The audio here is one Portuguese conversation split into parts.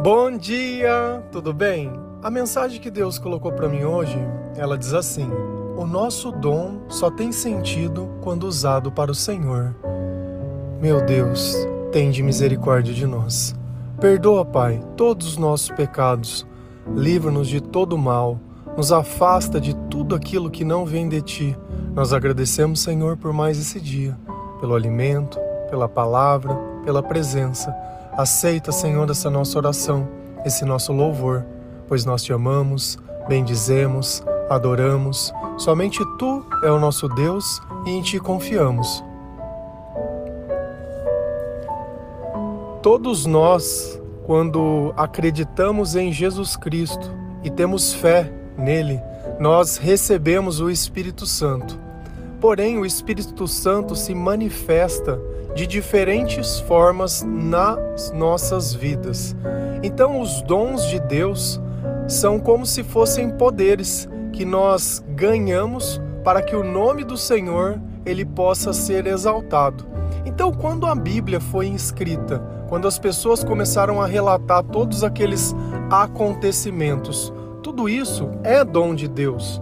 Bom dia, tudo bem? A mensagem que Deus colocou para mim hoje, ela diz assim: O nosso dom só tem sentido quando usado para o Senhor. Meu Deus, tende misericórdia de nós. Perdoa, Pai, todos os nossos pecados. Livra-nos de todo mal. Nos afasta de tudo aquilo que não vem de ti. Nós agradecemos, Senhor, por mais esse dia, pelo alimento, pela palavra, pela presença. Aceita, Senhor, essa nossa oração, esse nosso louvor, pois nós te amamos, bendizemos, adoramos. Somente tu é o nosso Deus e em ti confiamos. Todos nós, quando acreditamos em Jesus Cristo e temos fé nele, nós recebemos o Espírito Santo. Porém, o Espírito Santo se manifesta de diferentes formas nas nossas vidas. Então, os dons de Deus são como se fossem poderes que nós ganhamos para que o nome do Senhor ele possa ser exaltado. Então, quando a Bíblia foi escrita, quando as pessoas começaram a relatar todos aqueles acontecimentos, tudo isso é dom de Deus.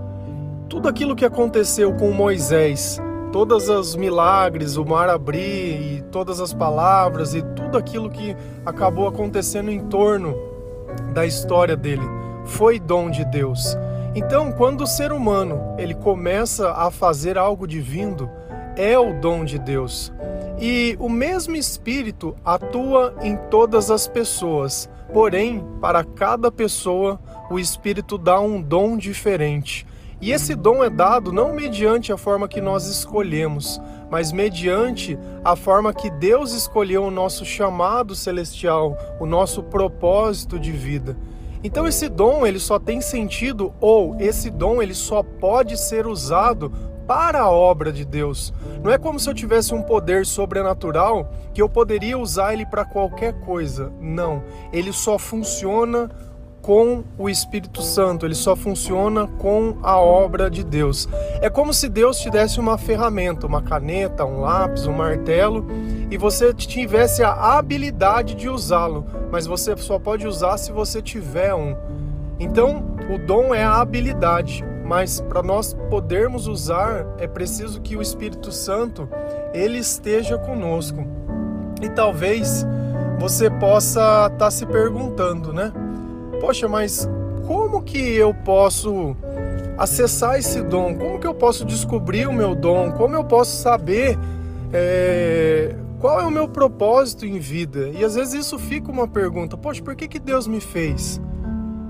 Tudo aquilo que aconteceu com Moisés, todas as milagres, o mar abrir e todas as palavras e tudo aquilo que acabou acontecendo em torno da história dele foi dom de Deus. Então, quando o ser humano ele começa a fazer algo divino, é o dom de Deus. E o mesmo Espírito atua em todas as pessoas, porém, para cada pessoa, o Espírito dá um dom diferente. E esse dom é dado não mediante a forma que nós escolhemos, mas mediante a forma que Deus escolheu o nosso chamado celestial, o nosso propósito de vida. Então esse dom ele só tem sentido ou esse dom ele só pode ser usado para a obra de Deus. Não é como se eu tivesse um poder sobrenatural que eu poderia usar ele para qualquer coisa. Não, ele só funciona com o Espírito Santo, ele só funciona com a obra de Deus. É como se Deus te desse uma ferramenta, uma caneta, um lápis, um martelo, e você tivesse a habilidade de usá-lo, mas você só pode usar se você tiver um. Então, o dom é a habilidade, mas para nós podermos usar, é preciso que o Espírito Santo ele esteja conosco. E talvez você possa estar tá se perguntando, né? Poxa, mas como que eu posso acessar esse dom? Como que eu posso descobrir o meu dom? Como eu posso saber é, qual é o meu propósito em vida? E às vezes isso fica uma pergunta: poxa, por que, que Deus me fez?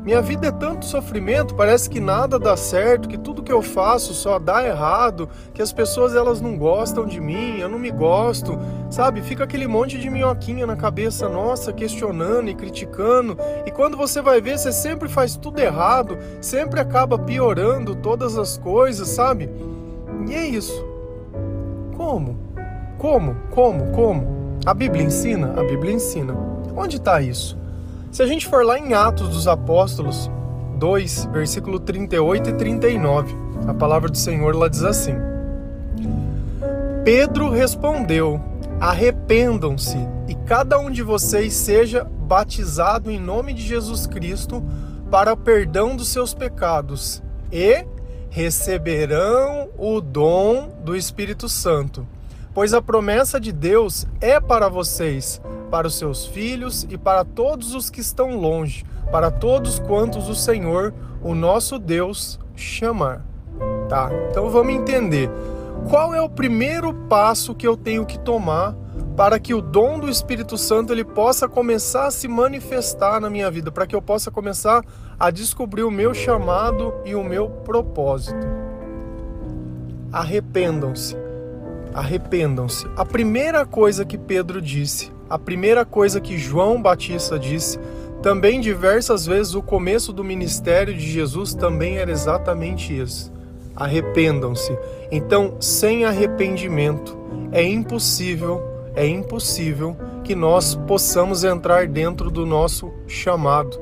Minha vida é tanto sofrimento, parece que nada dá certo, que tudo que eu faço só dá errado, que as pessoas elas não gostam de mim, eu não me gosto, sabe? Fica aquele monte de minhoquinha na cabeça nossa, questionando e criticando. E quando você vai ver, você sempre faz tudo errado, sempre acaba piorando todas as coisas, sabe? E é isso. Como? Como? Como? Como? A Bíblia ensina? A Bíblia ensina. Onde está isso? Se a gente for lá em Atos dos Apóstolos 2, versículo 38 e 39, a palavra do Senhor lá diz assim: Pedro respondeu: Arrependam-se e cada um de vocês seja batizado em nome de Jesus Cristo para o perdão dos seus pecados e receberão o dom do Espírito Santo. Pois a promessa de Deus é para vocês, para os seus filhos e para todos os que estão longe, para todos quantos o Senhor, o nosso Deus, chamar. Tá? Então vamos entender. Qual é o primeiro passo que eu tenho que tomar para que o dom do Espírito Santo ele possa começar a se manifestar na minha vida, para que eu possa começar a descobrir o meu chamado e o meu propósito? Arrependam-se. Arrependam-se. A primeira coisa que Pedro disse a primeira coisa que João Batista disse, também diversas vezes o começo do ministério de Jesus também era exatamente isso. Arrependam-se. Então, sem arrependimento, é impossível, é impossível que nós possamos entrar dentro do nosso chamado.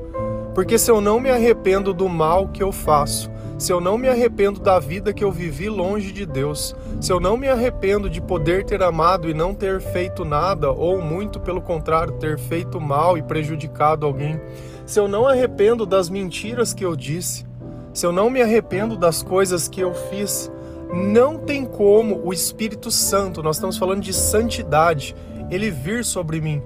Porque se eu não me arrependo do mal que eu faço, se eu não me arrependo da vida que eu vivi longe de Deus, se eu não me arrependo de poder ter amado e não ter feito nada, ou muito pelo contrário, ter feito mal e prejudicado alguém, se eu não arrependo das mentiras que eu disse, se eu não me arrependo das coisas que eu fiz, não tem como o Espírito Santo, nós estamos falando de santidade, ele vir sobre mim.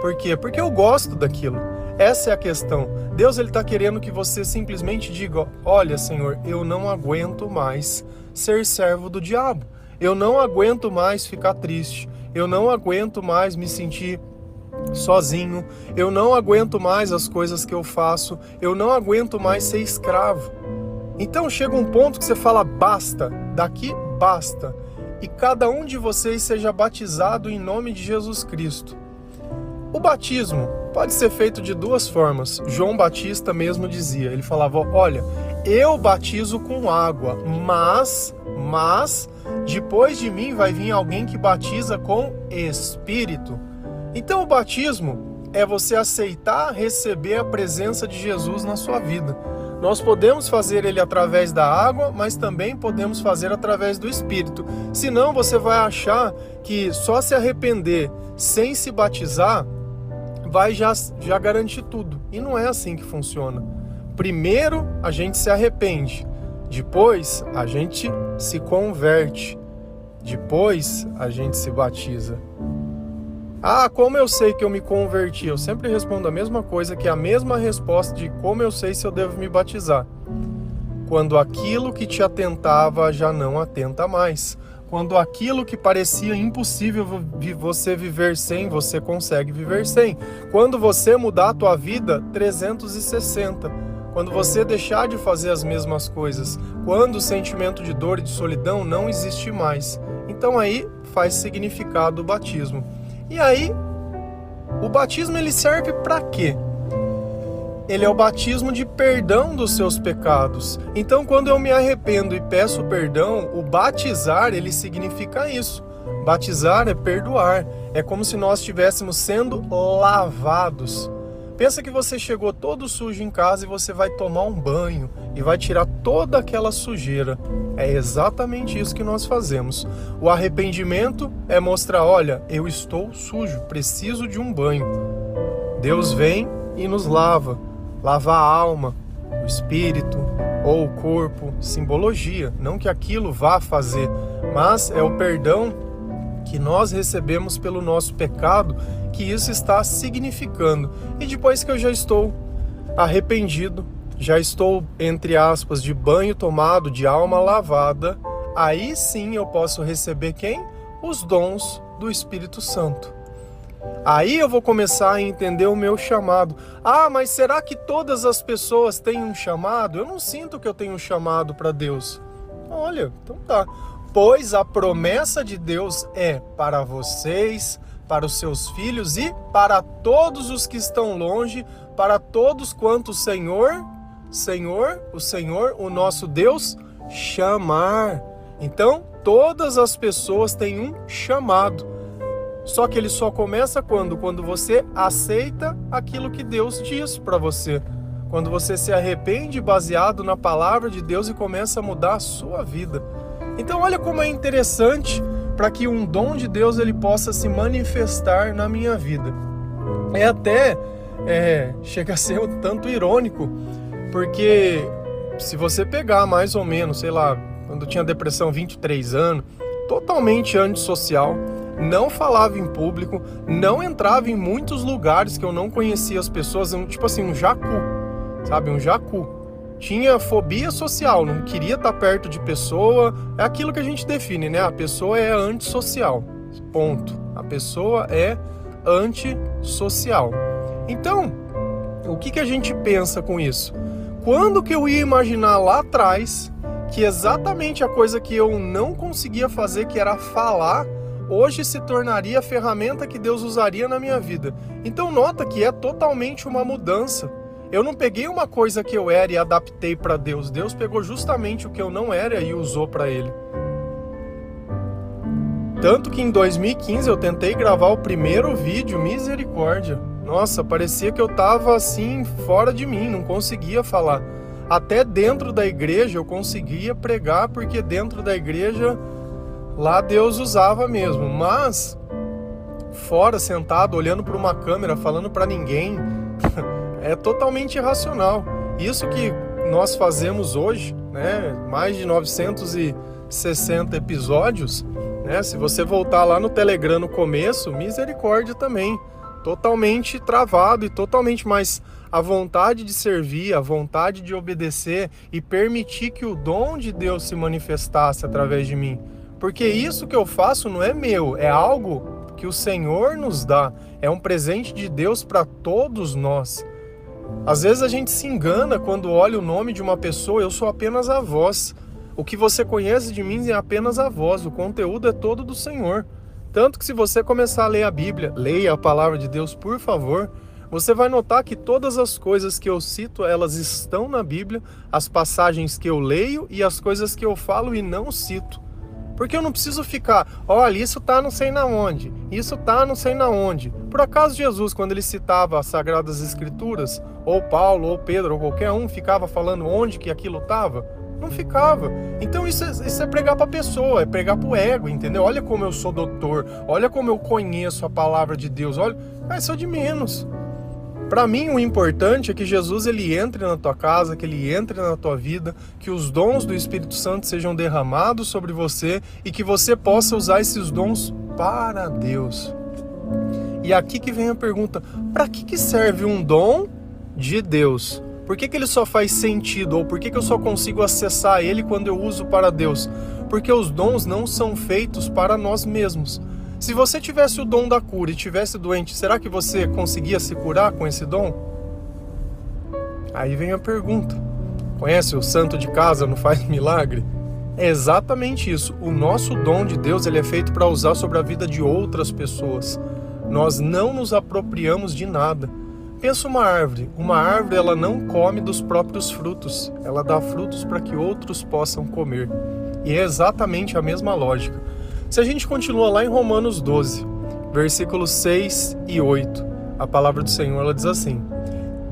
Por quê? Porque eu gosto daquilo. Essa é a questão. Deus ele está querendo que você simplesmente diga: Olha, Senhor, eu não aguento mais ser servo do diabo. Eu não aguento mais ficar triste. Eu não aguento mais me sentir sozinho. Eu não aguento mais as coisas que eu faço. Eu não aguento mais ser escravo. Então chega um ponto que você fala: basta, daqui basta. E cada um de vocês seja batizado em nome de Jesus Cristo. O batismo pode ser feito de duas formas. João Batista mesmo dizia, ele falava: "Olha, eu batizo com água, mas mas depois de mim vai vir alguém que batiza com espírito". Então o batismo é você aceitar receber a presença de Jesus na sua vida. Nós podemos fazer ele através da água, mas também podemos fazer através do Espírito. Senão você vai achar que só se arrepender sem se batizar vai já, já garantir tudo. E não é assim que funciona. Primeiro a gente se arrepende, depois a gente se converte, depois a gente se batiza. Ah, como eu sei que eu me converti? Eu sempre respondo a mesma coisa, que é a mesma resposta de como eu sei se eu devo me batizar. Quando aquilo que te atentava já não atenta mais quando aquilo que parecia impossível você viver sem, você consegue viver sem. Quando você mudar a tua vida 360, quando você deixar de fazer as mesmas coisas, quando o sentimento de dor e de solidão não existe mais. Então aí faz significado o batismo. E aí o batismo ele serve para quê? Ele é o batismo de perdão dos seus pecados. Então, quando eu me arrependo e peço perdão, o batizar, ele significa isso. Batizar é perdoar. É como se nós estivéssemos sendo lavados. Pensa que você chegou todo sujo em casa e você vai tomar um banho e vai tirar toda aquela sujeira. É exatamente isso que nós fazemos. O arrependimento é mostrar: olha, eu estou sujo, preciso de um banho. Deus vem e nos lava lavar a alma, o espírito ou o corpo, simbologia, não que aquilo vá fazer, mas é o perdão que nós recebemos pelo nosso pecado que isso está significando. E depois que eu já estou arrependido, já estou, entre aspas, de banho tomado, de alma lavada, aí sim eu posso receber quem? Os dons do Espírito Santo. Aí eu vou começar a entender o meu chamado. Ah, mas será que todas as pessoas têm um chamado? Eu não sinto que eu tenho um chamado para Deus. Olha, então tá. Pois a promessa de Deus é para vocês, para os seus filhos e para todos os que estão longe, para todos quanto o Senhor, Senhor, o Senhor, o nosso Deus, chamar. Então, todas as pessoas têm um chamado. Só que ele só começa quando? Quando você aceita aquilo que Deus diz para você. Quando você se arrepende baseado na palavra de Deus e começa a mudar a sua vida. Então olha como é interessante para que um dom de Deus ele possa se manifestar na minha vida. É até é, chega a ser um tanto irônico, porque se você pegar mais ou menos, sei lá, quando eu tinha depressão 23 anos, totalmente antissocial, não falava em público, não entrava em muitos lugares que eu não conhecia as pessoas, tipo assim, um jacu, sabe? Um jacu. Tinha fobia social, não queria estar perto de pessoa. É aquilo que a gente define, né? A pessoa é antissocial. Ponto. A pessoa é antissocial. Então, o que, que a gente pensa com isso? Quando que eu ia imaginar lá atrás que exatamente a coisa que eu não conseguia fazer, que era falar, hoje se tornaria a ferramenta que Deus usaria na minha vida. Então nota que é totalmente uma mudança. Eu não peguei uma coisa que eu era e adaptei para Deus. Deus pegou justamente o que eu não era e usou para ele. Tanto que em 2015 eu tentei gravar o primeiro vídeo, misericórdia. Nossa, parecia que eu tava assim fora de mim, não conseguia falar. até dentro da igreja eu conseguia pregar, porque dentro da igreja lá Deus usava mesmo, mas fora sentado olhando para uma câmera, falando para ninguém, é totalmente irracional. Isso que nós fazemos hoje, né, mais de 960 episódios, né, se você voltar lá no Telegram no começo, misericórdia também, totalmente travado e totalmente mais a vontade de servir, a vontade de obedecer e permitir que o dom de Deus se manifestasse através de mim. Porque isso que eu faço não é meu, é algo que o Senhor nos dá, é um presente de Deus para todos nós. Às vezes a gente se engana quando olha o nome de uma pessoa, eu sou apenas a voz. O que você conhece de mim é apenas a voz, o conteúdo é todo do Senhor. Tanto que se você começar a ler a Bíblia, leia a palavra de Deus, por favor, você vai notar que todas as coisas que eu cito, elas estão na Bíblia, as passagens que eu leio e as coisas que eu falo e não cito. Porque eu não preciso ficar, olha, isso tá não sei na onde, isso tá não sei na onde. Por acaso Jesus, quando ele citava as Sagradas Escrituras, ou Paulo, ou Pedro, ou qualquer um, ficava falando onde que aquilo estava? Não ficava. Então isso é, isso é pregar para a pessoa, é pregar para o ego, entendeu? Olha como eu sou doutor, olha como eu conheço a palavra de Deus, olha, ah, isso é de menos. Para mim, o importante é que Jesus ele entre na tua casa, que ele entre na tua vida, que os dons do Espírito Santo sejam derramados sobre você e que você possa usar esses dons para Deus. E aqui que vem a pergunta: para que, que serve um dom de Deus? Por que, que ele só faz sentido? Ou por que, que eu só consigo acessar ele quando eu uso para Deus? Porque os dons não são feitos para nós mesmos. Se você tivesse o dom da cura e tivesse doente, será que você conseguia se curar com esse dom? Aí vem a pergunta: conhece o santo de casa não faz milagre? É exatamente isso. O nosso dom de Deus ele é feito para usar sobre a vida de outras pessoas. Nós não nos apropriamos de nada. Pensa uma árvore. Uma árvore ela não come dos próprios frutos. Ela dá frutos para que outros possam comer. E é exatamente a mesma lógica. Se a gente continua lá em Romanos 12, versículos 6 e 8, a palavra do Senhor ela diz assim: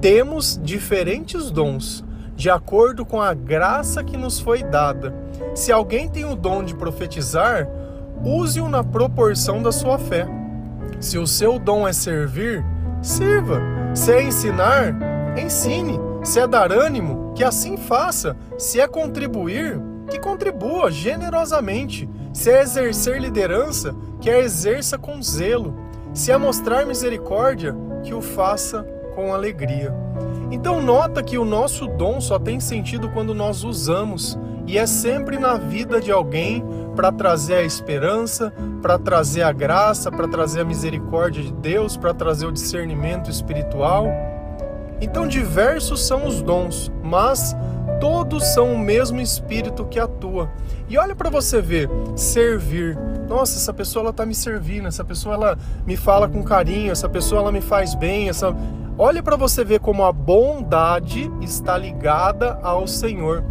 Temos diferentes dons, de acordo com a graça que nos foi dada. Se alguém tem o dom de profetizar, use-o na proporção da sua fé. Se o seu dom é servir, sirva. Se é ensinar, ensine. Se é dar ânimo, que assim faça. Se é contribuir, que contribua generosamente. Se é exercer liderança, que a exerça com zelo. Se é mostrar misericórdia, que o faça com alegria. Então nota que o nosso dom só tem sentido quando nós usamos e é sempre na vida de alguém para trazer a esperança, para trazer a graça, para trazer a misericórdia de Deus, para trazer o discernimento espiritual. Então diversos são os dons, mas todos são o mesmo espírito que atua. E olha para você ver, servir. Nossa, essa pessoa ela tá me servindo, essa pessoa ela me fala com carinho, essa pessoa ela me faz bem, essa Olha para você ver como a bondade está ligada ao Senhor.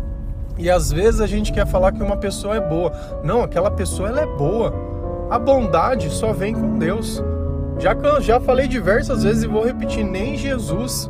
E às vezes a gente quer falar que uma pessoa é boa. Não, aquela pessoa ela é boa. A bondade só vem com Deus. Já já falei diversas vezes e vou repetir, nem Jesus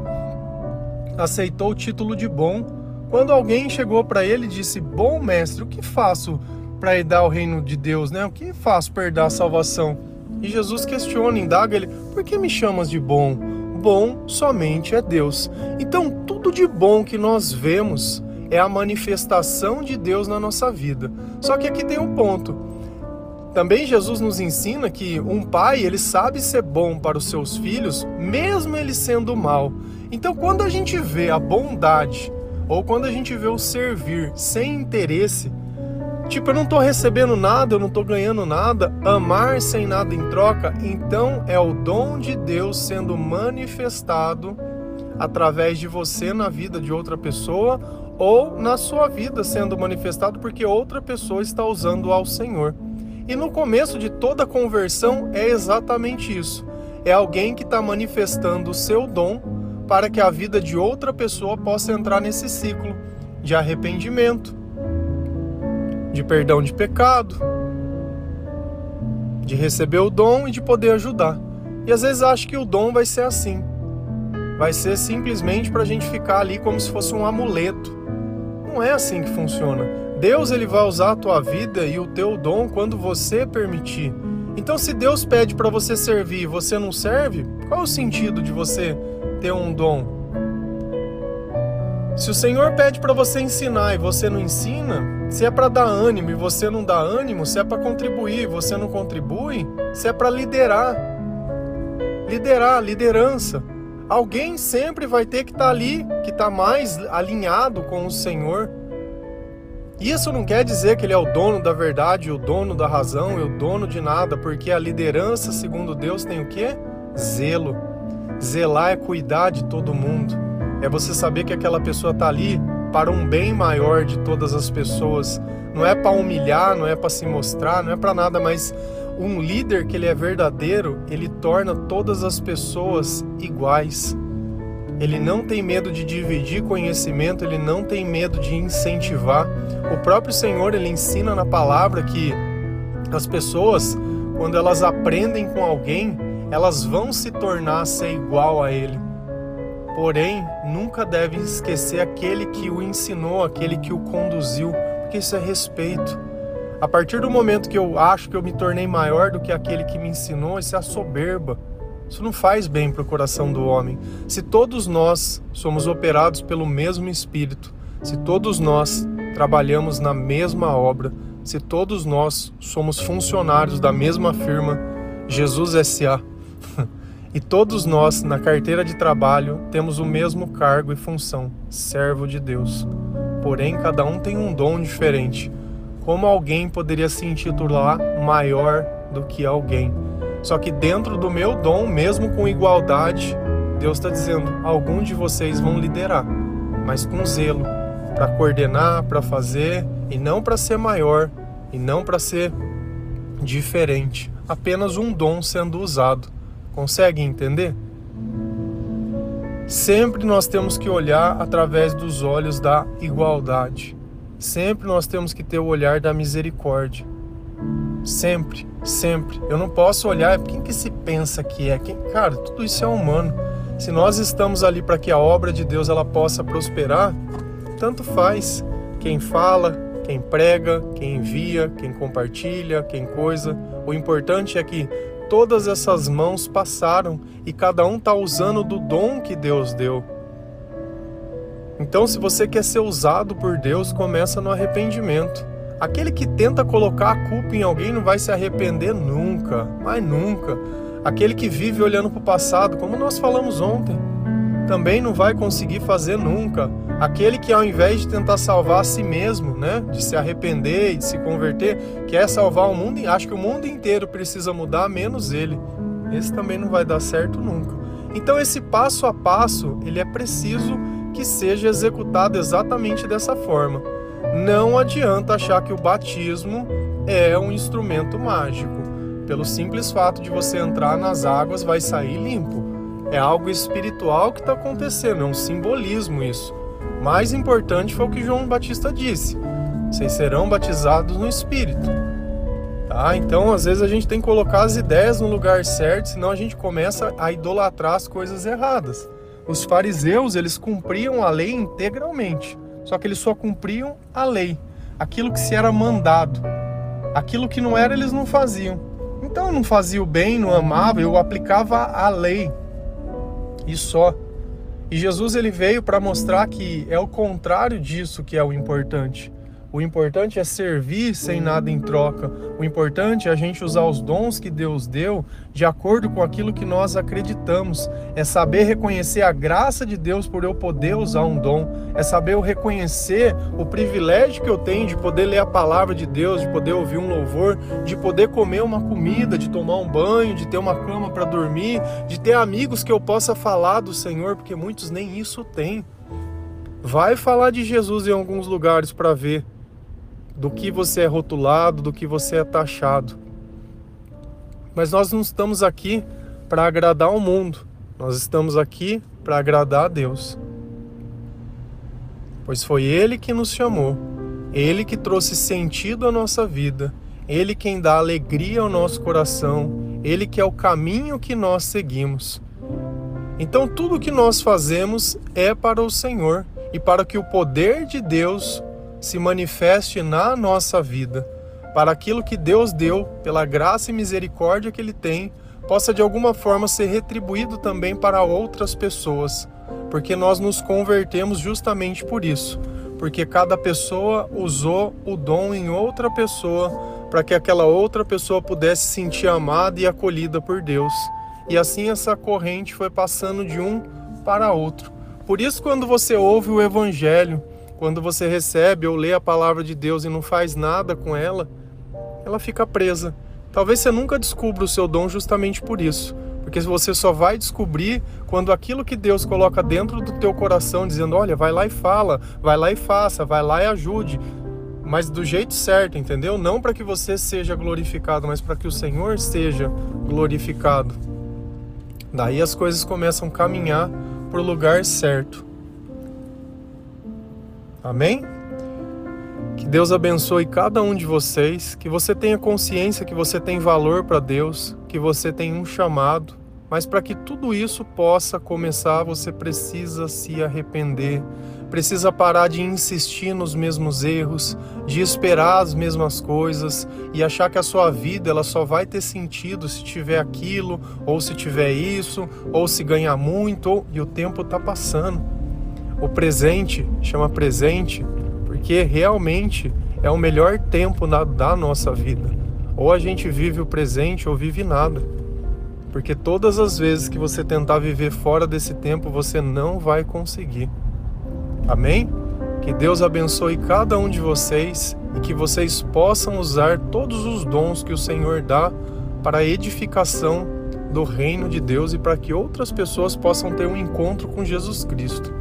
aceitou o título de bom quando alguém chegou para ele e disse: Bom mestre, o que faço para herdar o reino de Deus? Né? O que faço para herdar a salvação? E Jesus questiona, indaga ele: Por que me chamas de bom? Bom somente é Deus. Então, tudo de bom que nós vemos é a manifestação de Deus na nossa vida. Só que aqui tem um ponto. Também Jesus nos ensina que um pai, ele sabe ser bom para os seus filhos, mesmo ele sendo mal. Então, quando a gente vê a bondade ou quando a gente vê o servir sem interesse, tipo, eu não estou recebendo nada, eu não estou ganhando nada, amar sem nada em troca, então é o dom de Deus sendo manifestado através de você na vida de outra pessoa ou na sua vida sendo manifestado porque outra pessoa está usando ao Senhor. E no começo de toda conversão é exatamente isso. É alguém que está manifestando o seu dom para que a vida de outra pessoa possa entrar nesse ciclo de arrependimento, de perdão de pecado, de receber o dom e de poder ajudar. E às vezes acho que o dom vai ser assim. Vai ser simplesmente para a gente ficar ali como se fosse um amuleto. Não é assim que funciona. Deus ele vai usar a tua vida e o teu dom quando você permitir. Então, se Deus pede para você servir e você não serve, qual é o sentido de você ter um dom? Se o Senhor pede para você ensinar e você não ensina, se é para dar ânimo e você não dá ânimo, se é para contribuir e você não contribui, se é para liderar, liderar, liderança, alguém sempre vai ter que estar tá ali, que está mais alinhado com o Senhor. Isso não quer dizer que ele é o dono da verdade, o dono da razão e o dono de nada, porque a liderança, segundo Deus, tem o quê? Zelo. Zelar é cuidar de todo mundo é você saber que aquela pessoa está ali para um bem maior de todas as pessoas. Não é para humilhar, não é para se mostrar, não é para nada, mas um líder que ele é verdadeiro, ele torna todas as pessoas iguais. Ele não tem medo de dividir conhecimento, ele não tem medo de incentivar. O próprio Senhor, ele ensina na palavra que as pessoas, quando elas aprendem com alguém, elas vão se tornar ser igual a ele. Porém, nunca deve esquecer aquele que o ensinou, aquele que o conduziu, porque isso é respeito. A partir do momento que eu acho que eu me tornei maior do que aquele que me ensinou, isso é a soberba. Isso não faz bem para o coração do homem. Se todos nós somos operados pelo mesmo Espírito, se todos nós trabalhamos na mesma obra, se todos nós somos funcionários da mesma firma, Jesus S.A., e todos nós, na carteira de trabalho, temos o mesmo cargo e função, servo de Deus. Porém, cada um tem um dom diferente. Como alguém poderia se intitular maior do que alguém? Só que dentro do meu dom, mesmo com igualdade, Deus está dizendo: algum de vocês vão liderar, mas com zelo, para coordenar, para fazer, e não para ser maior, e não para ser diferente. Apenas um dom sendo usado. Consegue entender? Sempre nós temos que olhar através dos olhos da igualdade. Sempre nós temos que ter o olhar da misericórdia. Sempre, sempre. Eu não posso olhar quem que se pensa que é. Quem, cara, tudo isso é humano. Se nós estamos ali para que a obra de Deus ela possa prosperar, tanto faz. Quem fala, quem prega, quem envia, quem compartilha, quem coisa. O importante é que todas essas mãos passaram e cada um está usando do dom que Deus deu. Então, se você quer ser usado por Deus, começa no arrependimento. Aquele que tenta colocar a culpa em alguém não vai se arrepender nunca, mas nunca. Aquele que vive olhando para o passado, como nós falamos ontem, também não vai conseguir fazer nunca. Aquele que ao invés de tentar salvar a si mesmo, né, de se arrepender e de se converter, quer salvar o mundo, acha que o mundo inteiro precisa mudar, menos ele. Esse também não vai dar certo nunca. Então esse passo a passo, ele é preciso que seja executado exatamente dessa forma. Não adianta achar que o batismo é um instrumento mágico. Pelo simples fato de você entrar nas águas, vai sair limpo. É algo espiritual que está acontecendo, é um simbolismo isso. Mais importante foi o que João Batista disse: vocês serão batizados no Espírito. Tá? Então, às vezes a gente tem que colocar as ideias no lugar certo, senão a gente começa a idolatrar as coisas erradas. Os fariseus, eles cumpriam a lei integralmente, só que eles só cumpriam a lei, aquilo que se era mandado. Aquilo que não era, eles não faziam. Então, eu não fazia o bem, não amava, eu aplicava a lei. E só. E Jesus ele veio para mostrar que é o contrário disso que é o importante. O importante é servir sem nada em troca. O importante é a gente usar os dons que Deus deu de acordo com aquilo que nós acreditamos. É saber reconhecer a graça de Deus por eu poder usar um dom. É saber eu reconhecer o privilégio que eu tenho de poder ler a palavra de Deus, de poder ouvir um louvor, de poder comer uma comida, de tomar um banho, de ter uma cama para dormir, de ter amigos que eu possa falar do Senhor, porque muitos nem isso têm. Vai falar de Jesus em alguns lugares para ver do que você é rotulado, do que você é taxado. Mas nós não estamos aqui para agradar o mundo, nós estamos aqui para agradar a Deus. Pois foi Ele que nos chamou, Ele que trouxe sentido à nossa vida, Ele quem dá alegria ao nosso coração, Ele que é o caminho que nós seguimos. Então tudo que nós fazemos é para o Senhor e para que o poder de Deus se manifeste na nossa vida, para aquilo que Deus deu, pela graça e misericórdia que Ele tem, possa de alguma forma ser retribuído também para outras pessoas, porque nós nos convertemos justamente por isso, porque cada pessoa usou o dom em outra pessoa para que aquela outra pessoa pudesse se sentir amada e acolhida por Deus. E assim essa corrente foi passando de um para outro. Por isso, quando você ouve o Evangelho, quando você recebe ou lê a palavra de Deus e não faz nada com ela, ela fica presa. Talvez você nunca descubra o seu dom justamente por isso, porque você só vai descobrir quando aquilo que Deus coloca dentro do teu coração, dizendo: olha, vai lá e fala, vai lá e faça, vai lá e ajude, mas do jeito certo, entendeu? Não para que você seja glorificado, mas para que o Senhor seja glorificado. Daí as coisas começam a caminhar para o lugar certo. Amém? Que Deus abençoe cada um de vocês, que você tenha consciência que você tem valor para Deus, que você tem um chamado, mas para que tudo isso possa começar, você precisa se arrepender, precisa parar de insistir nos mesmos erros, de esperar as mesmas coisas e achar que a sua vida ela só vai ter sentido se tiver aquilo, ou se tiver isso, ou se ganhar muito, ou... e o tempo está passando. O presente chama presente porque realmente é o melhor tempo na, da nossa vida. Ou a gente vive o presente ou vive nada. Porque todas as vezes que você tentar viver fora desse tempo, você não vai conseguir. Amém? Que Deus abençoe cada um de vocês e que vocês possam usar todos os dons que o Senhor dá para a edificação do reino de Deus e para que outras pessoas possam ter um encontro com Jesus Cristo.